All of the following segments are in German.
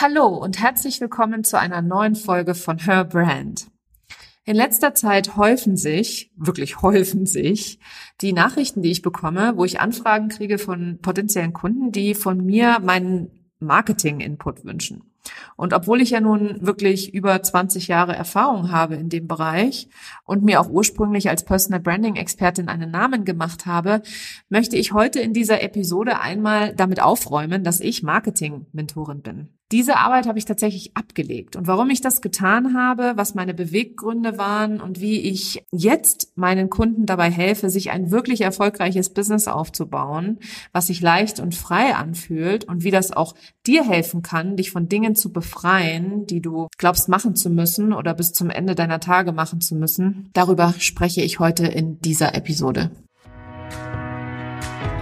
Hallo und herzlich willkommen zu einer neuen Folge von Her Brand. In letzter Zeit häufen sich, wirklich häufen sich, die Nachrichten, die ich bekomme, wo ich Anfragen kriege von potenziellen Kunden, die von mir meinen Marketing-Input wünschen. Und obwohl ich ja nun wirklich über 20 Jahre Erfahrung habe in dem Bereich und mir auch ursprünglich als Personal Branding Expertin einen Namen gemacht habe, möchte ich heute in dieser Episode einmal damit aufräumen, dass ich Marketing Mentorin bin. Diese Arbeit habe ich tatsächlich abgelegt. Und warum ich das getan habe, was meine Beweggründe waren und wie ich jetzt meinen Kunden dabei helfe, sich ein wirklich erfolgreiches Business aufzubauen, was sich leicht und frei anfühlt und wie das auch dir helfen kann, dich von Dingen zu befreien, die du glaubst machen zu müssen oder bis zum Ende deiner Tage machen zu müssen. Darüber spreche ich heute in dieser Episode.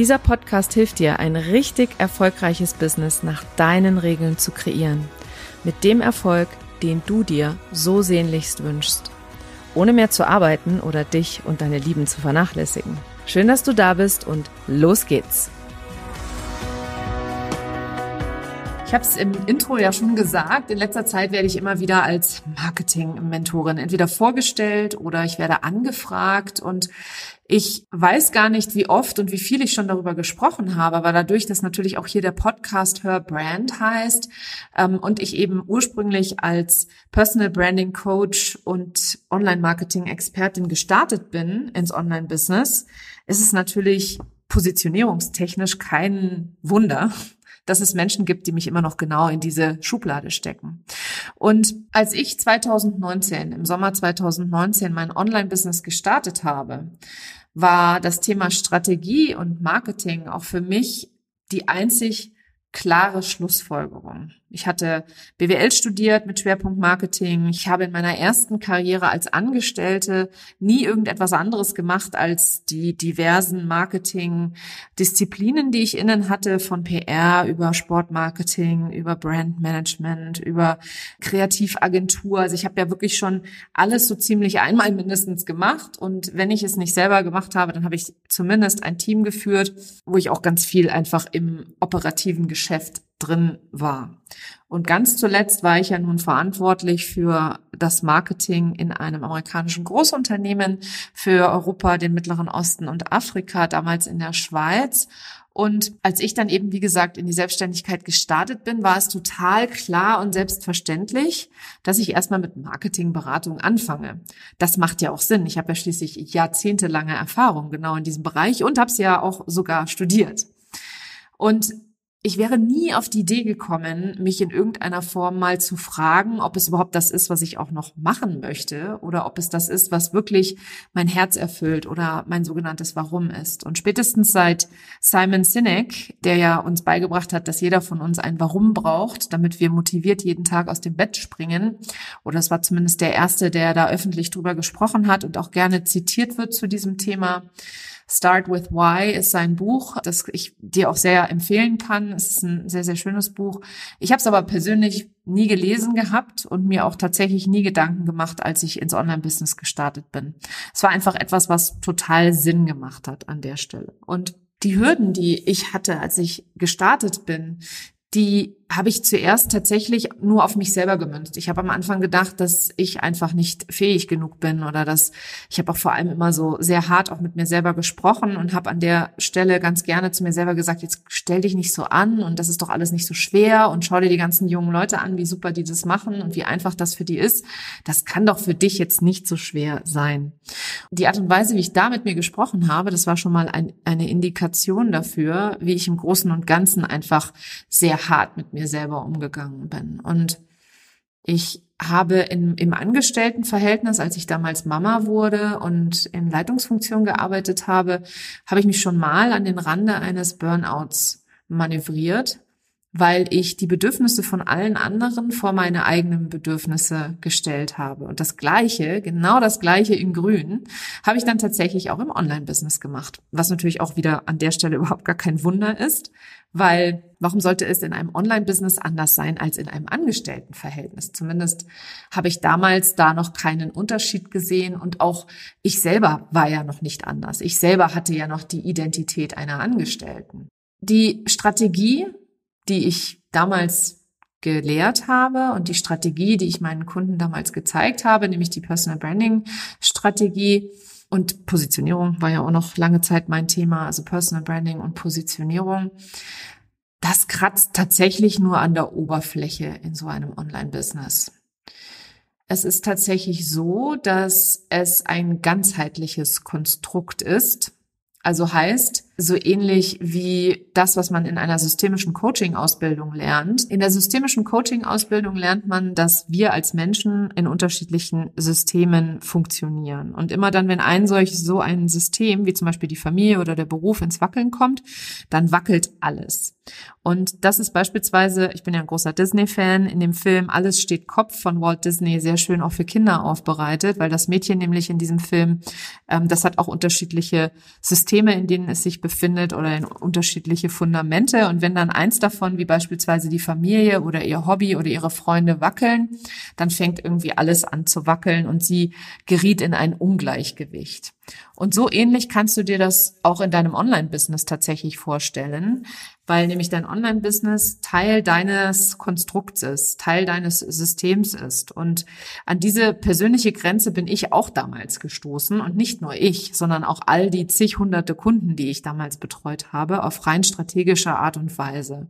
Dieser Podcast hilft dir, ein richtig erfolgreiches Business nach deinen Regeln zu kreieren. Mit dem Erfolg, den du dir so sehnlichst wünschst. Ohne mehr zu arbeiten oder dich und deine Lieben zu vernachlässigen. Schön, dass du da bist und los geht's. Ich habe es im Intro ja schon gesagt. In letzter Zeit werde ich immer wieder als Marketing-Mentorin entweder vorgestellt oder ich werde angefragt und ich weiß gar nicht, wie oft und wie viel ich schon darüber gesprochen habe, aber dadurch, dass natürlich auch hier der Podcast Her Brand heißt ähm, und ich eben ursprünglich als Personal Branding Coach und Online-Marketing-Expertin gestartet bin ins Online-Business, ist es natürlich positionierungstechnisch kein Wunder, dass es Menschen gibt, die mich immer noch genau in diese Schublade stecken. Und als ich 2019, im Sommer 2019 mein Online-Business gestartet habe, war das Thema Strategie und Marketing auch für mich die einzig klare Schlussfolgerung. Ich hatte BWL studiert mit Schwerpunkt Marketing. Ich habe in meiner ersten Karriere als Angestellte nie irgendetwas anderes gemacht als die diversen Marketing-Disziplinen, die ich innen hatte, von PR über Sportmarketing, über Brandmanagement, über Kreativagentur. Also ich habe ja wirklich schon alles so ziemlich einmal mindestens gemacht. Und wenn ich es nicht selber gemacht habe, dann habe ich zumindest ein Team geführt, wo ich auch ganz viel einfach im operativen Geschäft drin war. Und ganz zuletzt war ich ja nun verantwortlich für das Marketing in einem amerikanischen Großunternehmen für Europa, den Mittleren Osten und Afrika, damals in der Schweiz. Und als ich dann eben, wie gesagt, in die Selbstständigkeit gestartet bin, war es total klar und selbstverständlich, dass ich erstmal mit Marketingberatung anfange. Das macht ja auch Sinn. Ich habe ja schließlich jahrzehntelange Erfahrung genau in diesem Bereich und habe es ja auch sogar studiert. Und ich wäre nie auf die Idee gekommen, mich in irgendeiner Form mal zu fragen, ob es überhaupt das ist, was ich auch noch machen möchte oder ob es das ist, was wirklich mein Herz erfüllt oder mein sogenanntes Warum ist. Und spätestens seit Simon Sinek, der ja uns beigebracht hat, dass jeder von uns ein Warum braucht, damit wir motiviert jeden Tag aus dem Bett springen, oder es war zumindest der erste, der da öffentlich drüber gesprochen hat und auch gerne zitiert wird zu diesem Thema, Start with Why ist sein Buch, das ich dir auch sehr empfehlen kann. Es ist ein sehr, sehr schönes Buch. Ich habe es aber persönlich nie gelesen gehabt und mir auch tatsächlich nie Gedanken gemacht, als ich ins Online-Business gestartet bin. Es war einfach etwas, was total Sinn gemacht hat an der Stelle. Und die Hürden, die ich hatte, als ich gestartet bin, die habe ich zuerst tatsächlich nur auf mich selber gemünzt. Ich habe am Anfang gedacht, dass ich einfach nicht fähig genug bin oder dass ich habe auch vor allem immer so sehr hart auch mit mir selber gesprochen und habe an der Stelle ganz gerne zu mir selber gesagt, jetzt stell dich nicht so an und das ist doch alles nicht so schwer und schau dir die ganzen jungen Leute an, wie super die das machen und wie einfach das für die ist. Das kann doch für dich jetzt nicht so schwer sein. Die Art und Weise, wie ich da mit mir gesprochen habe, das war schon mal ein, eine Indikation dafür, wie ich im Großen und Ganzen einfach sehr hart mit mir mir selber umgegangen bin. Und ich habe in, im Angestelltenverhältnis, als ich damals Mama wurde und in Leitungsfunktion gearbeitet habe, habe ich mich schon mal an den Rande eines Burnouts manövriert weil ich die Bedürfnisse von allen anderen vor meine eigenen Bedürfnisse gestellt habe. Und das Gleiche, genau das Gleiche in Grün, habe ich dann tatsächlich auch im Online-Business gemacht. Was natürlich auch wieder an der Stelle überhaupt gar kein Wunder ist, weil warum sollte es in einem Online-Business anders sein als in einem Angestelltenverhältnis? Zumindest habe ich damals da noch keinen Unterschied gesehen und auch ich selber war ja noch nicht anders. Ich selber hatte ja noch die Identität einer Angestellten. Die Strategie, die ich damals gelehrt habe und die Strategie, die ich meinen Kunden damals gezeigt habe, nämlich die Personal Branding Strategie und Positionierung war ja auch noch lange Zeit mein Thema, also Personal Branding und Positionierung. Das kratzt tatsächlich nur an der Oberfläche in so einem Online-Business. Es ist tatsächlich so, dass es ein ganzheitliches Konstrukt ist. Also heißt, so ähnlich wie das, was man in einer systemischen Coaching-Ausbildung lernt. In der systemischen Coaching-Ausbildung lernt man, dass wir als Menschen in unterschiedlichen Systemen funktionieren. Und immer dann, wenn ein solch so ein System, wie zum Beispiel die Familie oder der Beruf ins Wackeln kommt, dann wackelt alles. Und das ist beispielsweise, ich bin ja ein großer Disney-Fan, in dem Film Alles steht Kopf von Walt Disney sehr schön auch für Kinder aufbereitet, weil das Mädchen nämlich in diesem Film, ähm, das hat auch unterschiedliche Systeme, in denen es sich befindet oder in unterschiedliche Fundamente. Und wenn dann eins davon, wie beispielsweise die Familie oder ihr Hobby oder ihre Freunde wackeln, dann fängt irgendwie alles an zu wackeln und sie geriet in ein Ungleichgewicht. Und so ähnlich kannst du dir das auch in deinem Online-Business tatsächlich vorstellen, weil nämlich dein Online-Business Teil deines Konstrukts ist, Teil deines Systems ist. Und an diese persönliche Grenze bin ich auch damals gestoßen und nicht nur ich, sondern auch all die zig hunderte Kunden, die ich damals betreut habe, auf rein strategischer Art und Weise.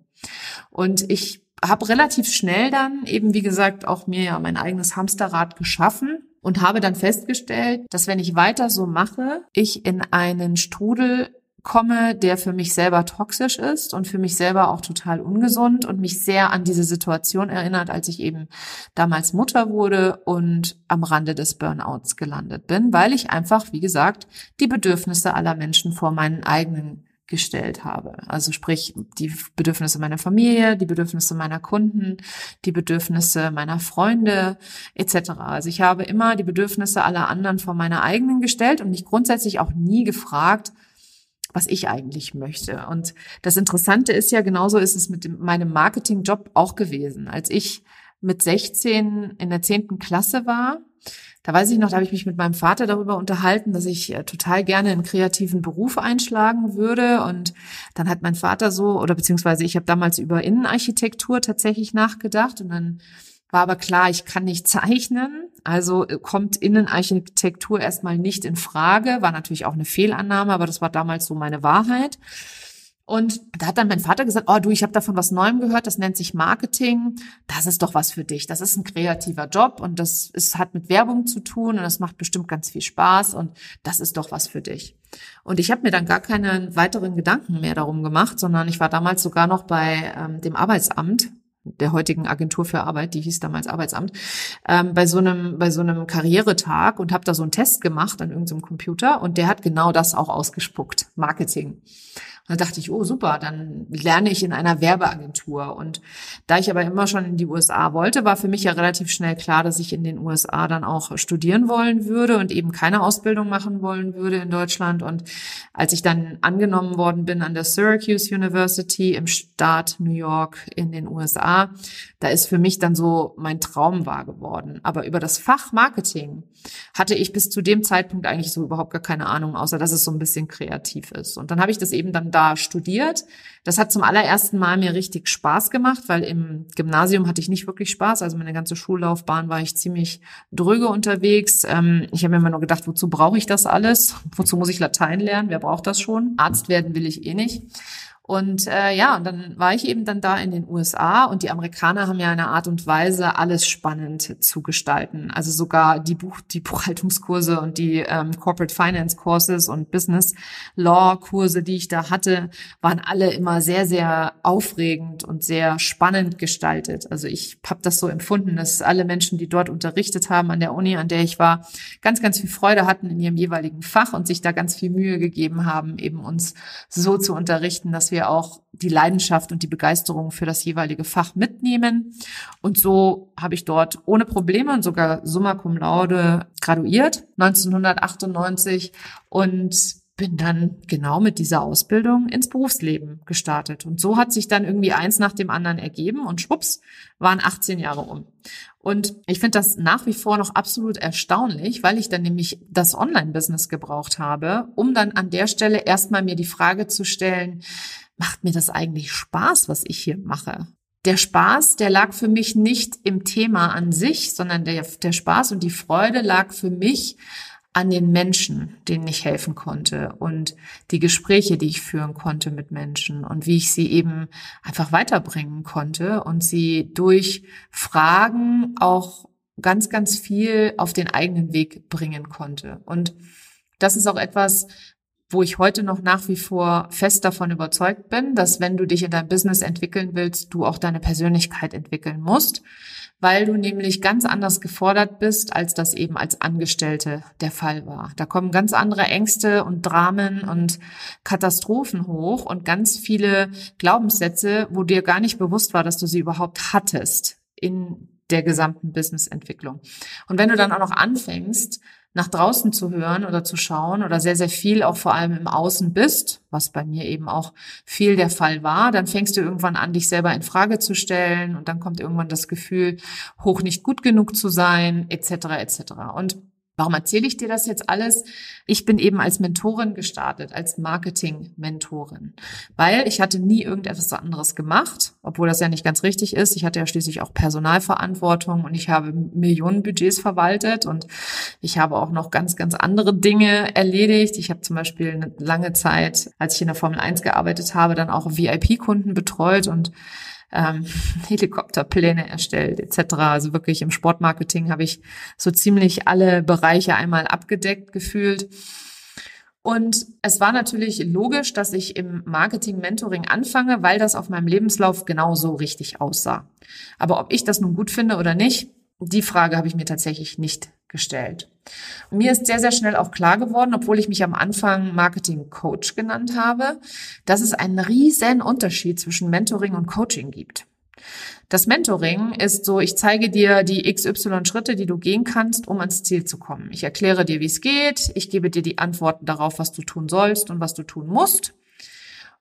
Und ich habe relativ schnell dann eben, wie gesagt, auch mir ja mein eigenes Hamsterrad geschaffen und habe dann festgestellt, dass wenn ich weiter so mache, ich in einen Strudel komme, der für mich selber toxisch ist und für mich selber auch total ungesund und mich sehr an diese Situation erinnert, als ich eben damals Mutter wurde und am Rande des Burnouts gelandet bin, weil ich einfach, wie gesagt, die Bedürfnisse aller Menschen vor meinen eigenen gestellt habe. Also sprich die Bedürfnisse meiner Familie, die Bedürfnisse meiner Kunden, die Bedürfnisse meiner Freunde etc. Also ich habe immer die Bedürfnisse aller anderen vor meiner eigenen gestellt und mich grundsätzlich auch nie gefragt, was ich eigentlich möchte. Und das Interessante ist ja, genauso ist es mit dem, meinem Marketingjob auch gewesen. Als ich mit 16 in der 10. Klasse war, da weiß ich noch, da habe ich mich mit meinem Vater darüber unterhalten, dass ich äh, total gerne einen kreativen Beruf einschlagen würde. Und dann hat mein Vater so, oder beziehungsweise ich habe damals über Innenarchitektur tatsächlich nachgedacht. Und dann war aber klar, ich kann nicht zeichnen. Also äh, kommt Innenarchitektur erstmal nicht in Frage. War natürlich auch eine Fehlannahme, aber das war damals so meine Wahrheit. Und da hat dann mein Vater gesagt, oh du, ich habe davon was Neuem gehört, das nennt sich Marketing. Das ist doch was für dich. Das ist ein kreativer Job und das ist, hat mit Werbung zu tun und das macht bestimmt ganz viel Spaß und das ist doch was für dich. Und ich habe mir dann gar keine weiteren Gedanken mehr darum gemacht, sondern ich war damals sogar noch bei ähm, dem Arbeitsamt der heutigen Agentur für Arbeit, die hieß damals Arbeitsamt, ähm, bei so einem bei so einem Karrieretag und habe da so einen Test gemacht an irgendeinem Computer und der hat genau das auch ausgespuckt, Marketing. Da dachte ich, oh super, dann lerne ich in einer Werbeagentur. Und da ich aber immer schon in die USA wollte, war für mich ja relativ schnell klar, dass ich in den USA dann auch studieren wollen würde und eben keine Ausbildung machen wollen würde in Deutschland. Und als ich dann angenommen worden bin an der Syracuse University im Staat New York in den USA, da ist für mich dann so mein Traum wahr geworden. Aber über das Fach Marketing hatte ich bis zu dem Zeitpunkt eigentlich so überhaupt gar keine Ahnung, außer dass es so ein bisschen kreativ ist. Und dann habe ich das eben dann da studiert. Das hat zum allerersten Mal mir richtig Spaß gemacht, weil im Gymnasium hatte ich nicht wirklich Spaß. Also meine ganze Schullaufbahn war ich ziemlich dröge unterwegs. Ähm, ich habe mir immer nur gedacht, wozu brauche ich das alles? Wozu muss ich Latein lernen? Wer braucht das schon? Arzt werden will ich eh nicht. Und äh, ja, und dann war ich eben dann da in den USA und die Amerikaner haben ja eine Art und Weise, alles spannend zu gestalten. Also sogar die Buch, die Buchhaltungskurse und die ähm, Corporate Finance Courses und Business Law Kurse, die ich da hatte, waren alle immer sehr, sehr aufregend und sehr spannend gestaltet. Also ich habe das so empfunden, dass alle Menschen, die dort unterrichtet haben an der Uni, an der ich war, ganz, ganz viel Freude hatten in ihrem jeweiligen Fach und sich da ganz viel Mühe gegeben haben, eben uns so zu unterrichten, dass wir wir auch die Leidenschaft und die Begeisterung für das jeweilige Fach mitnehmen. Und so habe ich dort ohne Probleme und sogar summa cum laude graduiert 1998 und bin dann genau mit dieser Ausbildung ins Berufsleben gestartet. Und so hat sich dann irgendwie eins nach dem anderen ergeben und schwupps, waren 18 Jahre um. Und ich finde das nach wie vor noch absolut erstaunlich, weil ich dann nämlich das Online-Business gebraucht habe, um dann an der Stelle erstmal mir die Frage zu stellen, macht mir das eigentlich Spaß, was ich hier mache? Der Spaß, der lag für mich nicht im Thema an sich, sondern der, der Spaß und die Freude lag für mich an den Menschen, denen ich helfen konnte und die Gespräche, die ich führen konnte mit Menschen und wie ich sie eben einfach weiterbringen konnte und sie durch Fragen auch ganz, ganz viel auf den eigenen Weg bringen konnte. Und das ist auch etwas, wo ich heute noch nach wie vor fest davon überzeugt bin, dass wenn du dich in deinem Business entwickeln willst, du auch deine Persönlichkeit entwickeln musst, weil du nämlich ganz anders gefordert bist, als das eben als Angestellte der Fall war. Da kommen ganz andere Ängste und Dramen und Katastrophen hoch und ganz viele Glaubenssätze, wo dir gar nicht bewusst war, dass du sie überhaupt hattest in der gesamten Businessentwicklung. Und wenn du dann auch noch anfängst, nach draußen zu hören oder zu schauen oder sehr, sehr viel auch vor allem im Außen bist, was bei mir eben auch viel der Fall war, dann fängst du irgendwann an, dich selber in Frage zu stellen und dann kommt irgendwann das Gefühl, hoch nicht gut genug zu sein, etc. etc. Und Warum erzähle ich dir das jetzt alles? Ich bin eben als Mentorin gestartet, als Marketing-Mentorin, weil ich hatte nie irgendetwas anderes gemacht, obwohl das ja nicht ganz richtig ist. Ich hatte ja schließlich auch Personalverantwortung und ich habe Millionen Budgets verwaltet und ich habe auch noch ganz, ganz andere Dinge erledigt. Ich habe zum Beispiel eine lange Zeit, als ich in der Formel 1 gearbeitet habe, dann auch VIP-Kunden betreut und ähm, Helikopterpläne erstellt etc. Also wirklich im Sportmarketing habe ich so ziemlich alle Bereiche einmal abgedeckt gefühlt. Und es war natürlich logisch, dass ich im Marketing-Mentoring anfange, weil das auf meinem Lebenslauf genauso richtig aussah. Aber ob ich das nun gut finde oder nicht, die Frage habe ich mir tatsächlich nicht gestellt. Mir ist sehr, sehr schnell auch klar geworden, obwohl ich mich am Anfang Marketing Coach genannt habe, dass es einen riesen Unterschied zwischen Mentoring und Coaching gibt. Das Mentoring ist so, ich zeige dir die XY Schritte, die du gehen kannst, um ans Ziel zu kommen. Ich erkläre dir, wie es geht. Ich gebe dir die Antworten darauf, was du tun sollst und was du tun musst.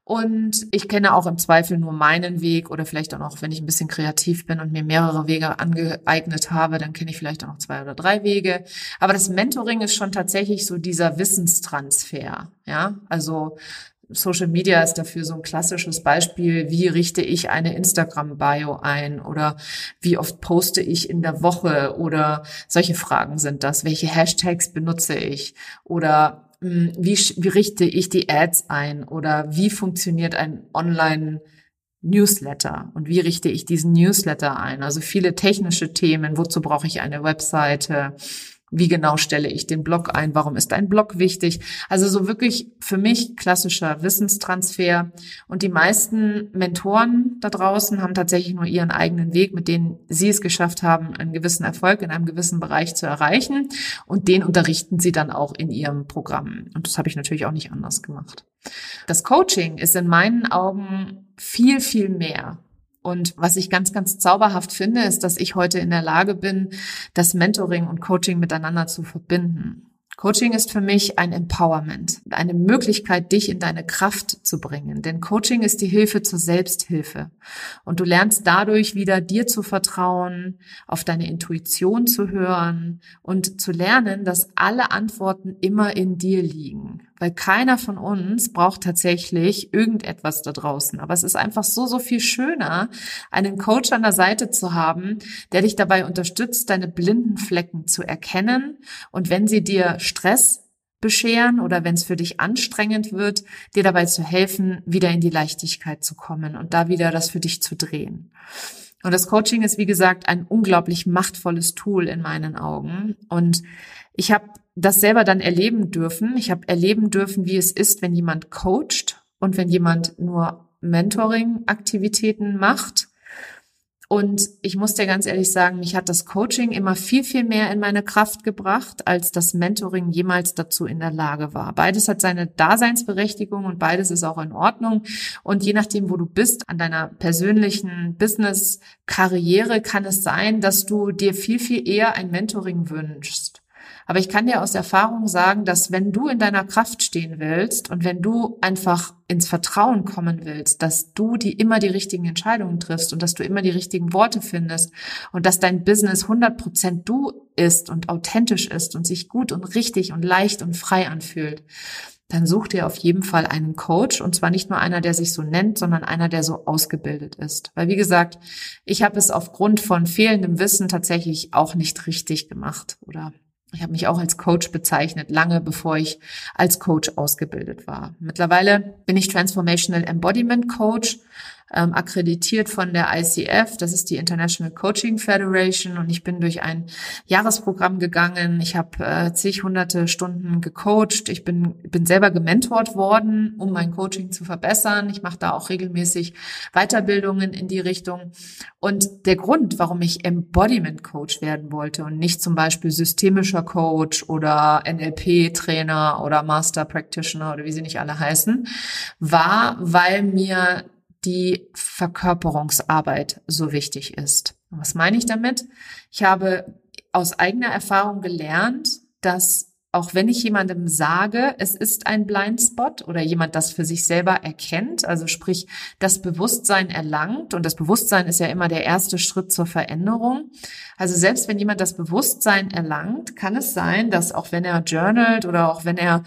Und ich kenne auch im Zweifel nur meinen Weg oder vielleicht auch noch, wenn ich ein bisschen kreativ bin und mir mehrere Wege angeeignet habe, dann kenne ich vielleicht auch noch zwei oder drei Wege. Aber das Mentoring ist schon tatsächlich so dieser Wissenstransfer. Ja, also Social Media ist dafür so ein klassisches Beispiel. Wie richte ich eine Instagram-Bio ein oder wie oft poste ich in der Woche oder solche Fragen sind das. Welche Hashtags benutze ich oder wie, wie richte ich die Ads ein oder wie funktioniert ein Online Newsletter und wie richte ich diesen Newsletter ein? Also viele technische Themen. Wozu brauche ich eine Webseite? Wie genau stelle ich den Blog ein? Warum ist ein Blog wichtig? Also so wirklich für mich klassischer Wissenstransfer. Und die meisten Mentoren da draußen haben tatsächlich nur ihren eigenen Weg, mit denen sie es geschafft haben, einen gewissen Erfolg in einem gewissen Bereich zu erreichen. Und den unterrichten sie dann auch in ihrem Programm. Und das habe ich natürlich auch nicht anders gemacht. Das Coaching ist in meinen Augen viel, viel mehr. Und was ich ganz, ganz zauberhaft finde, ist, dass ich heute in der Lage bin, das Mentoring und Coaching miteinander zu verbinden. Coaching ist für mich ein Empowerment, eine Möglichkeit, dich in deine Kraft zu bringen. Denn Coaching ist die Hilfe zur Selbsthilfe. Und du lernst dadurch wieder dir zu vertrauen, auf deine Intuition zu hören und zu lernen, dass alle Antworten immer in dir liegen weil keiner von uns braucht tatsächlich irgendetwas da draußen. Aber es ist einfach so, so viel schöner, einen Coach an der Seite zu haben, der dich dabei unterstützt, deine blinden Flecken zu erkennen. Und wenn sie dir Stress bescheren oder wenn es für dich anstrengend wird, dir dabei zu helfen, wieder in die Leichtigkeit zu kommen und da wieder das für dich zu drehen. Und das Coaching ist, wie gesagt, ein unglaublich machtvolles Tool in meinen Augen. Und ich habe das selber dann erleben dürfen. Ich habe erleben dürfen, wie es ist, wenn jemand coacht und wenn jemand nur Mentoring-Aktivitäten macht. Und ich muss dir ganz ehrlich sagen, mich hat das Coaching immer viel, viel mehr in meine Kraft gebracht, als das Mentoring jemals dazu in der Lage war. Beides hat seine Daseinsberechtigung und beides ist auch in Ordnung. Und je nachdem, wo du bist an deiner persönlichen Business-Karriere, kann es sein, dass du dir viel, viel eher ein Mentoring wünschst. Aber ich kann dir aus Erfahrung sagen, dass wenn du in deiner Kraft stehen willst und wenn du einfach ins Vertrauen kommen willst, dass du die immer die richtigen Entscheidungen triffst und dass du immer die richtigen Worte findest und dass dein Business 100% du ist und authentisch ist und sich gut und richtig und leicht und frei anfühlt, dann such dir auf jeden Fall einen Coach und zwar nicht nur einer, der sich so nennt, sondern einer, der so ausgebildet ist. Weil wie gesagt, ich habe es aufgrund von fehlendem Wissen tatsächlich auch nicht richtig gemacht oder ich habe mich auch als Coach bezeichnet, lange bevor ich als Coach ausgebildet war. Mittlerweile bin ich Transformational Embodiment Coach ähm, akkreditiert von der ICF, das ist die International Coaching Federation und ich bin durch ein Jahresprogramm gegangen. Ich habe äh, zig hunderte Stunden gecoacht. Ich bin, bin selber gementort worden, um mein Coaching zu verbessern. Ich mache da auch regelmäßig Weiterbildungen in die Richtung. Und der Grund, warum ich Embodiment Coach werden wollte und nicht zum Beispiel systemischer Coach oder NLP-Trainer oder Master Practitioner oder wie sie nicht alle heißen, war, weil mir die Verkörperungsarbeit so wichtig ist. Was meine ich damit? Ich habe aus eigener Erfahrung gelernt, dass auch wenn ich jemandem sage, es ist ein Blindspot oder jemand das für sich selber erkennt, also sprich das Bewusstsein erlangt und das Bewusstsein ist ja immer der erste Schritt zur Veränderung. Also selbst wenn jemand das Bewusstsein erlangt, kann es sein, dass auch wenn er journalt oder auch wenn er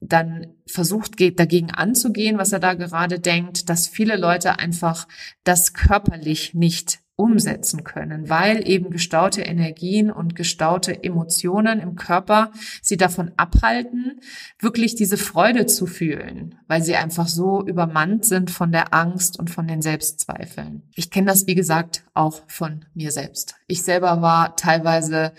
dann versucht, geht, dagegen anzugehen, was er da gerade denkt, dass viele Leute einfach das körperlich nicht umsetzen können, weil eben gestaute Energien und gestaute Emotionen im Körper sie davon abhalten, wirklich diese Freude zu fühlen, weil sie einfach so übermannt sind von der Angst und von den Selbstzweifeln. Ich kenne das, wie gesagt, auch von mir selbst. Ich selber war teilweise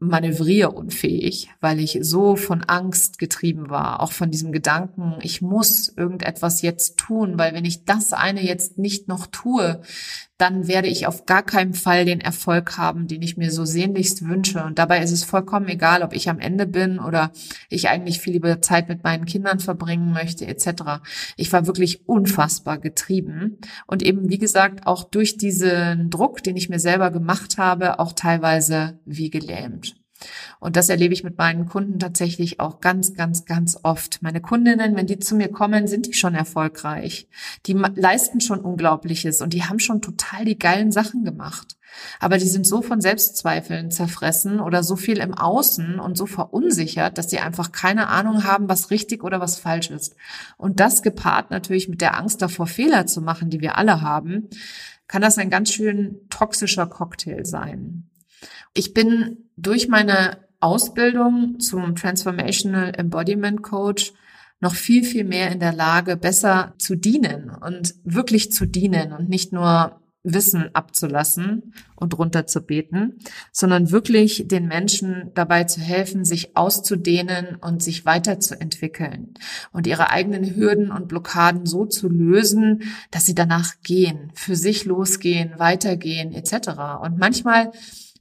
manövrierunfähig, weil ich so von Angst getrieben war, auch von diesem Gedanken, ich muss irgendetwas jetzt tun, weil wenn ich das eine jetzt nicht noch tue, dann werde ich auf gar keinen Fall den Erfolg haben, den ich mir so sehnlichst wünsche. Und dabei ist es vollkommen egal, ob ich am Ende bin oder ich eigentlich viel lieber Zeit mit meinen Kindern verbringen möchte, etc. Ich war wirklich unfassbar getrieben und eben, wie gesagt, auch durch diesen Druck, den ich mir selber gemacht habe, auch teilweise wie gelähmt. Und das erlebe ich mit meinen Kunden tatsächlich auch ganz, ganz, ganz oft. Meine Kundinnen, wenn die zu mir kommen, sind die schon erfolgreich. Die leisten schon Unglaubliches und die haben schon total die geilen Sachen gemacht. Aber die sind so von Selbstzweifeln zerfressen oder so viel im Außen und so verunsichert, dass sie einfach keine Ahnung haben, was richtig oder was falsch ist. Und das gepaart natürlich mit der Angst davor, Fehler zu machen, die wir alle haben, kann das ein ganz schön toxischer Cocktail sein. Ich bin durch meine Ausbildung zum Transformational Embodiment Coach noch viel, viel mehr in der Lage, besser zu dienen und wirklich zu dienen und nicht nur Wissen abzulassen und runterzubeten, sondern wirklich den Menschen dabei zu helfen, sich auszudehnen und sich weiterzuentwickeln und ihre eigenen Hürden und Blockaden so zu lösen, dass sie danach gehen, für sich losgehen, weitergehen etc. Und manchmal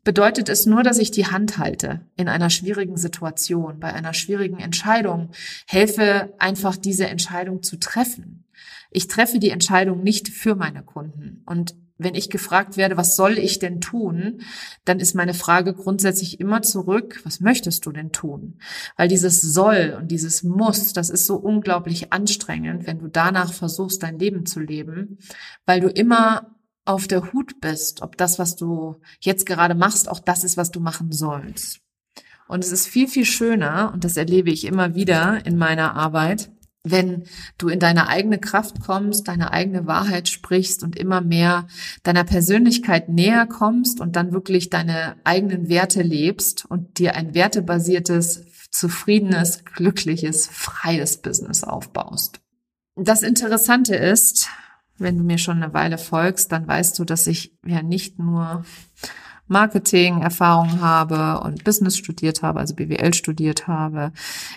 bedeutet es nur, dass ich die Hand halte in einer schwierigen Situation, bei einer schwierigen Entscheidung, helfe einfach diese Entscheidung zu treffen. Ich treffe die Entscheidung nicht für meine Kunden. Und wenn ich gefragt werde, was soll ich denn tun, dann ist meine Frage grundsätzlich immer zurück, was möchtest du denn tun? Weil dieses soll und dieses muss, das ist so unglaublich anstrengend, wenn du danach versuchst, dein Leben zu leben, weil du immer auf der Hut bist, ob das, was du jetzt gerade machst, auch das ist, was du machen sollst. Und es ist viel, viel schöner, und das erlebe ich immer wieder in meiner Arbeit, wenn du in deine eigene Kraft kommst, deine eigene Wahrheit sprichst und immer mehr deiner Persönlichkeit näher kommst und dann wirklich deine eigenen Werte lebst und dir ein wertebasiertes, zufriedenes, glückliches, freies Business aufbaust. Das Interessante ist, wenn du mir schon eine Weile folgst, dann weißt du, dass ich ja nicht nur Marketing-Erfahrung habe und Business studiert habe, also BWL studiert habe.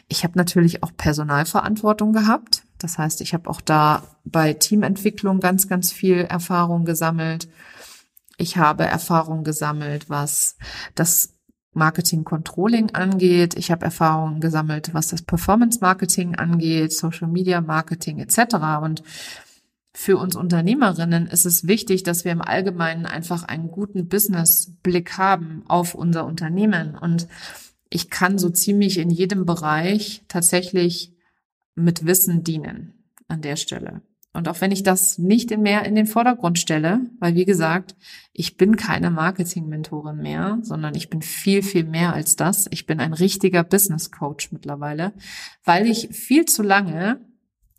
Ich habe natürlich auch Personalverantwortung gehabt. Das heißt, ich habe auch da bei Teamentwicklung ganz, ganz viel Erfahrung gesammelt. Ich habe Erfahrung gesammelt, was das Marketing Controlling angeht. Ich habe Erfahrungen gesammelt, was das Performance Marketing angeht, Social Media Marketing etc. Und für uns Unternehmerinnen ist es wichtig, dass wir im Allgemeinen einfach einen guten Businessblick haben auf unser Unternehmen. Und ich kann so ziemlich in jedem Bereich tatsächlich mit Wissen dienen an der Stelle. Und auch wenn ich das nicht mehr in den Vordergrund stelle, weil wie gesagt, ich bin keine Marketing-Mentorin mehr, sondern ich bin viel, viel mehr als das. Ich bin ein richtiger Business Coach mittlerweile, weil ich viel zu lange,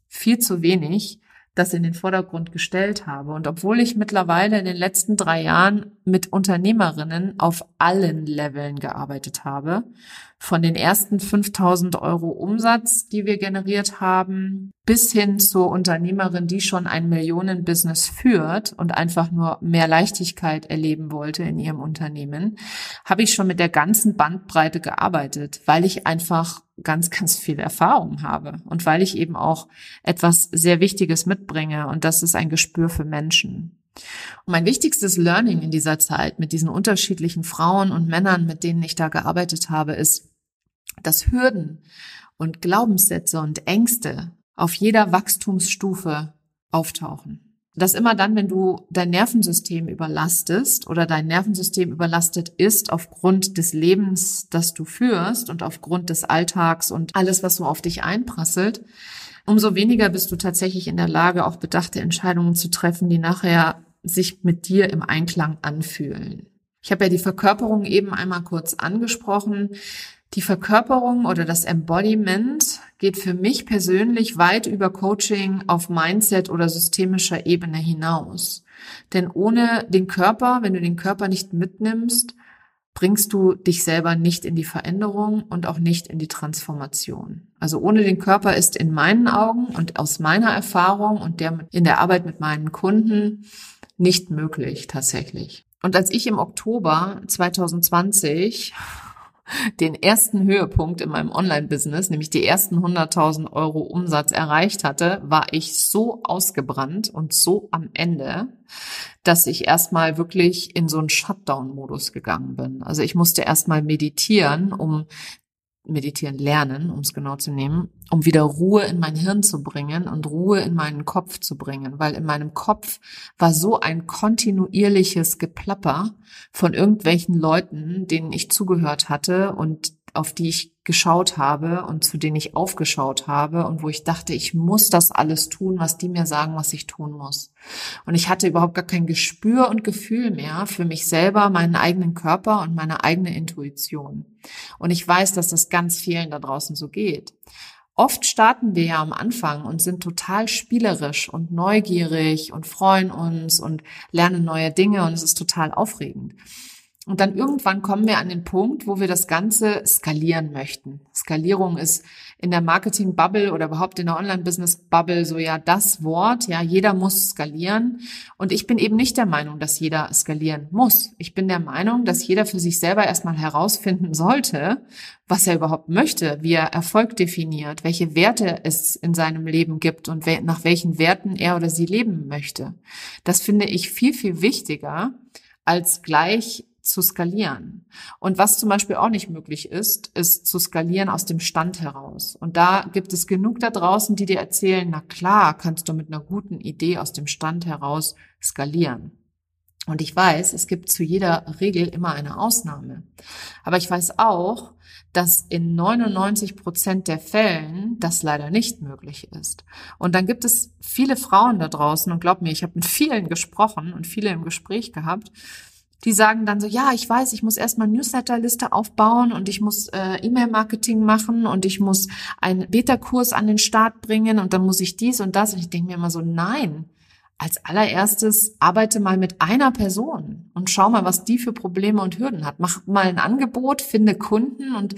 viel zu wenig das in den Vordergrund gestellt habe. Und obwohl ich mittlerweile in den letzten drei Jahren mit Unternehmerinnen auf allen Leveln gearbeitet habe, von den ersten 5000 Euro Umsatz, die wir generiert haben, bis hin zur Unternehmerin, die schon ein Millionenbusiness führt und einfach nur mehr Leichtigkeit erleben wollte in ihrem Unternehmen, habe ich schon mit der ganzen Bandbreite gearbeitet, weil ich einfach ganz, ganz viel Erfahrung habe und weil ich eben auch etwas sehr Wichtiges mitbringe und das ist ein Gespür für Menschen. Und mein wichtigstes Learning in dieser Zeit mit diesen unterschiedlichen Frauen und Männern, mit denen ich da gearbeitet habe, ist, dass Hürden und Glaubenssätze und Ängste auf jeder Wachstumsstufe auftauchen. Dass immer dann, wenn du dein Nervensystem überlastest oder dein Nervensystem überlastet ist aufgrund des Lebens, das du führst und aufgrund des Alltags und alles, was so auf dich einprasselt, umso weniger bist du tatsächlich in der Lage, auch bedachte Entscheidungen zu treffen, die nachher sich mit dir im Einklang anfühlen. Ich habe ja die Verkörperung eben einmal kurz angesprochen. Die Verkörperung oder das Embodiment geht für mich persönlich weit über Coaching auf Mindset oder systemischer Ebene hinaus. Denn ohne den Körper, wenn du den Körper nicht mitnimmst, bringst du dich selber nicht in die Veränderung und auch nicht in die Transformation. Also ohne den Körper ist in meinen Augen und aus meiner Erfahrung und der in der Arbeit mit meinen Kunden nicht möglich tatsächlich. Und als ich im Oktober 2020 den ersten Höhepunkt in meinem Online-Business, nämlich die ersten 100.000 Euro Umsatz erreicht hatte, war ich so ausgebrannt und so am Ende, dass ich erstmal wirklich in so einen Shutdown-Modus gegangen bin. Also ich musste erstmal meditieren, um meditieren lernen, um es genau zu nehmen, um wieder Ruhe in mein Hirn zu bringen und Ruhe in meinen Kopf zu bringen, weil in meinem Kopf war so ein kontinuierliches Geplapper von irgendwelchen Leuten, denen ich zugehört hatte und auf die ich geschaut habe und zu denen ich aufgeschaut habe und wo ich dachte, ich muss das alles tun, was die mir sagen, was ich tun muss. Und ich hatte überhaupt gar kein Gespür und Gefühl mehr für mich selber, meinen eigenen Körper und meine eigene Intuition. Und ich weiß, dass das ganz vielen da draußen so geht. Oft starten wir ja am Anfang und sind total spielerisch und neugierig und freuen uns und lernen neue Dinge und es ist total aufregend. Und dann irgendwann kommen wir an den Punkt, wo wir das Ganze skalieren möchten. Skalierung ist in der Marketing-Bubble oder überhaupt in der Online-Business-Bubble so ja das Wort. Ja, jeder muss skalieren. Und ich bin eben nicht der Meinung, dass jeder skalieren muss. Ich bin der Meinung, dass jeder für sich selber erstmal herausfinden sollte, was er überhaupt möchte, wie er Erfolg definiert, welche Werte es in seinem Leben gibt und nach welchen Werten er oder sie leben möchte. Das finde ich viel, viel wichtiger als gleich zu skalieren. Und was zum Beispiel auch nicht möglich ist, ist zu skalieren aus dem Stand heraus. Und da gibt es genug da draußen, die dir erzählen, na klar, kannst du mit einer guten Idee aus dem Stand heraus skalieren. Und ich weiß, es gibt zu jeder Regel immer eine Ausnahme. Aber ich weiß auch, dass in 99 Prozent der Fällen das leider nicht möglich ist. Und dann gibt es viele Frauen da draußen, und glaub mir, ich habe mit vielen gesprochen und viele im Gespräch gehabt, die sagen dann so, ja, ich weiß, ich muss erstmal Newsletterliste aufbauen und ich muss äh, E-Mail-Marketing machen und ich muss einen Beta-Kurs an den Start bringen und dann muss ich dies und das. Und ich denke mir immer so, nein, als allererstes arbeite mal mit einer Person und schau mal, was die für Probleme und Hürden hat. Mach mal ein Angebot, finde Kunden und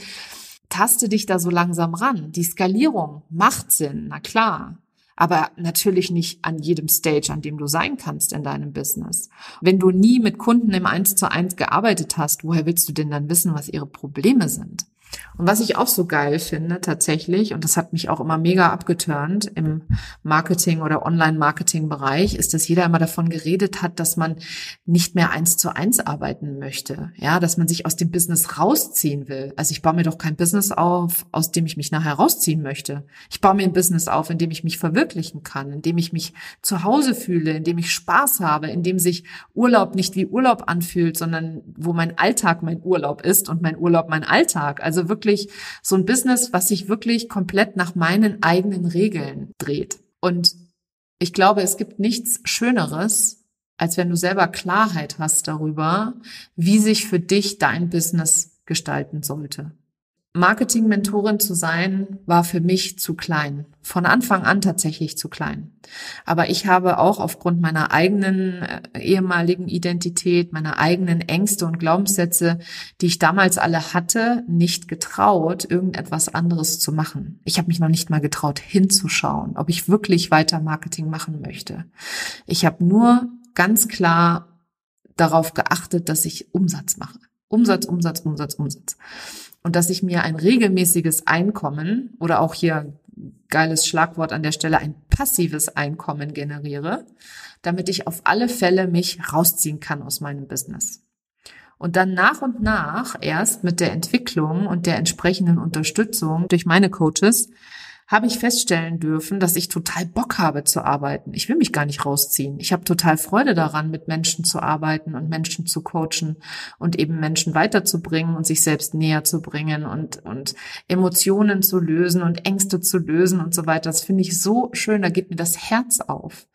taste dich da so langsam ran. Die Skalierung macht Sinn, na klar aber natürlich nicht an jedem Stage, an dem du sein kannst in deinem Business. Wenn du nie mit Kunden im Eins zu eins gearbeitet hast, woher willst du denn dann wissen, was ihre Probleme sind? Und was ich auch so geil finde tatsächlich, und das hat mich auch immer mega abgeturnt im Marketing oder Online-Marketing-Bereich, ist, dass jeder immer davon geredet hat, dass man nicht mehr eins zu eins arbeiten möchte. Ja, dass man sich aus dem Business rausziehen will. Also ich baue mir doch kein Business auf, aus dem ich mich nachher rausziehen möchte. Ich baue mir ein Business auf, in dem ich mich verwirklichen kann, in dem ich mich zu Hause fühle, in dem ich Spaß habe, in dem sich Urlaub nicht wie Urlaub anfühlt, sondern wo mein Alltag mein Urlaub ist und mein Urlaub mein Alltag. Also wirklich wirklich so ein Business, was sich wirklich komplett nach meinen eigenen Regeln dreht. Und ich glaube, es gibt nichts Schöneres, als wenn du selber Klarheit hast darüber, wie sich für dich dein Business gestalten sollte. Marketing-Mentorin zu sein, war für mich zu klein. Von Anfang an tatsächlich zu klein. Aber ich habe auch aufgrund meiner eigenen äh, ehemaligen Identität, meiner eigenen Ängste und Glaubenssätze, die ich damals alle hatte, nicht getraut, irgendetwas anderes zu machen. Ich habe mich noch nicht mal getraut, hinzuschauen, ob ich wirklich weiter Marketing machen möchte. Ich habe nur ganz klar darauf geachtet, dass ich Umsatz mache. Umsatz, Umsatz, Umsatz, Umsatz und dass ich mir ein regelmäßiges Einkommen oder auch hier geiles Schlagwort an der Stelle ein passives Einkommen generiere, damit ich auf alle Fälle mich rausziehen kann aus meinem Business. Und dann nach und nach erst mit der Entwicklung und der entsprechenden Unterstützung durch meine Coaches habe ich feststellen dürfen, dass ich total Bock habe zu arbeiten. Ich will mich gar nicht rausziehen. Ich habe total Freude daran, mit Menschen zu arbeiten und Menschen zu coachen und eben Menschen weiterzubringen und sich selbst näher zu bringen und, und Emotionen zu lösen und Ängste zu lösen und so weiter. Das finde ich so schön. Da geht mir das Herz auf.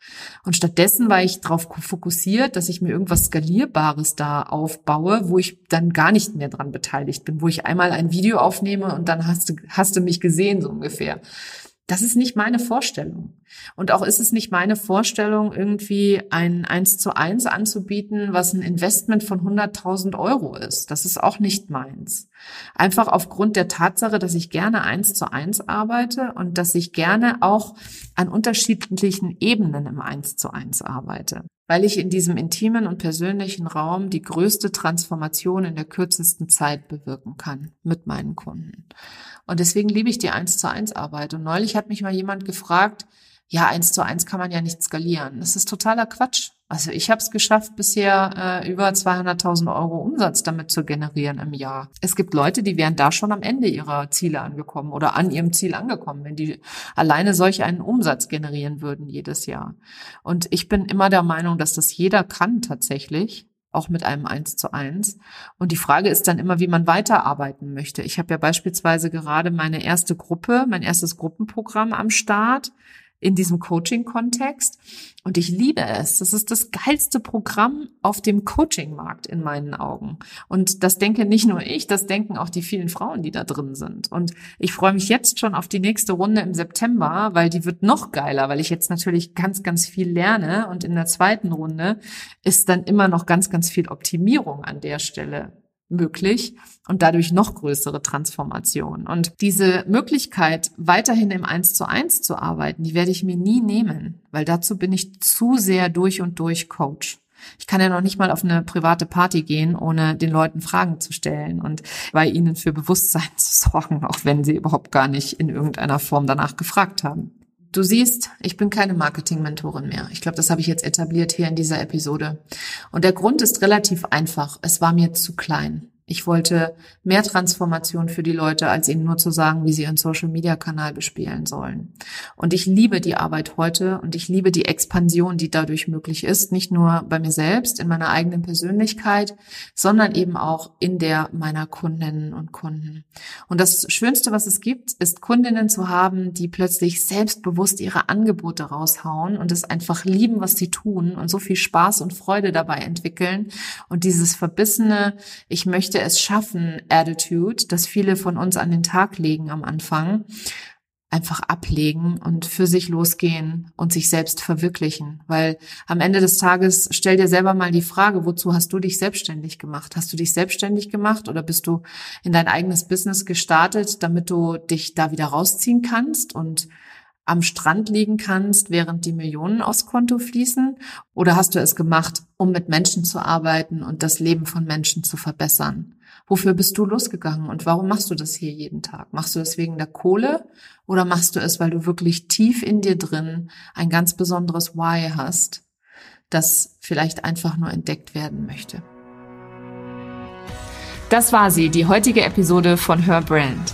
Und stattdessen war ich darauf fokussiert, dass ich mir irgendwas Skalierbares da aufbaue, wo ich dann gar nicht mehr dran beteiligt bin, wo ich einmal ein Video aufnehme und dann hast du, hast du mich gesehen, so ungefähr. Das ist nicht meine Vorstellung. Und auch ist es nicht meine Vorstellung, irgendwie ein eins zu eins anzubieten, was ein Investment von 100.000 Euro ist. Das ist auch nicht meins. Einfach aufgrund der Tatsache, dass ich gerne eins zu eins arbeite und dass ich gerne auch an unterschiedlichen Ebenen im eins zu eins arbeite weil ich in diesem intimen und persönlichen Raum die größte Transformation in der kürzesten Zeit bewirken kann mit meinen Kunden. Und deswegen liebe ich die eins zu eins Arbeit. Und neulich hat mich mal jemand gefragt, ja, eins zu eins kann man ja nicht skalieren. Das ist totaler Quatsch. Also ich habe es geschafft, bisher äh, über 200.000 Euro Umsatz damit zu generieren im Jahr. Es gibt Leute, die wären da schon am Ende ihrer Ziele angekommen oder an ihrem Ziel angekommen, wenn die alleine solch einen Umsatz generieren würden jedes Jahr. Und ich bin immer der Meinung, dass das jeder kann tatsächlich auch mit einem Eins zu eins. Und die Frage ist dann immer, wie man weiterarbeiten möchte. Ich habe ja beispielsweise gerade meine erste Gruppe, mein erstes Gruppenprogramm am Start in diesem Coaching-Kontext. Und ich liebe es. Das ist das geilste Programm auf dem Coaching-Markt in meinen Augen. Und das denke nicht nur ich, das denken auch die vielen Frauen, die da drin sind. Und ich freue mich jetzt schon auf die nächste Runde im September, weil die wird noch geiler, weil ich jetzt natürlich ganz, ganz viel lerne. Und in der zweiten Runde ist dann immer noch ganz, ganz viel Optimierung an der Stelle möglich und dadurch noch größere Transformation. Und diese Möglichkeit, weiterhin im Eins zu eins zu arbeiten, die werde ich mir nie nehmen, weil dazu bin ich zu sehr durch und durch Coach. Ich kann ja noch nicht mal auf eine private Party gehen, ohne den Leuten Fragen zu stellen und bei ihnen für Bewusstsein zu sorgen, auch wenn sie überhaupt gar nicht in irgendeiner Form danach gefragt haben. Du siehst, ich bin keine Marketing-Mentorin mehr. Ich glaube, das habe ich jetzt etabliert hier in dieser Episode. Und der Grund ist relativ einfach. Es war mir zu klein. Ich wollte mehr Transformation für die Leute, als ihnen nur zu sagen, wie sie ihren Social-Media-Kanal bespielen sollen. Und ich liebe die Arbeit heute und ich liebe die Expansion, die dadurch möglich ist, nicht nur bei mir selbst, in meiner eigenen Persönlichkeit, sondern eben auch in der meiner Kundinnen und Kunden. Und das Schönste, was es gibt, ist Kundinnen zu haben, die plötzlich selbstbewusst ihre Angebote raushauen und es einfach lieben, was sie tun und so viel Spaß und Freude dabei entwickeln und dieses verbissene, ich möchte möchte es schaffen, Attitude, das viele von uns an den Tag legen am Anfang, einfach ablegen und für sich losgehen und sich selbst verwirklichen. Weil am Ende des Tages stell dir selber mal die Frage, wozu hast du dich selbstständig gemacht? Hast du dich selbstständig gemacht oder bist du in dein eigenes Business gestartet, damit du dich da wieder rausziehen kannst und am Strand liegen kannst, während die Millionen aufs Konto fließen? Oder hast du es gemacht, um mit Menschen zu arbeiten und das Leben von Menschen zu verbessern? Wofür bist du losgegangen und warum machst du das hier jeden Tag? Machst du das wegen der Kohle oder machst du es, weil du wirklich tief in dir drin ein ganz besonderes Why hast, das vielleicht einfach nur entdeckt werden möchte? Das war sie, die heutige Episode von Her Brand.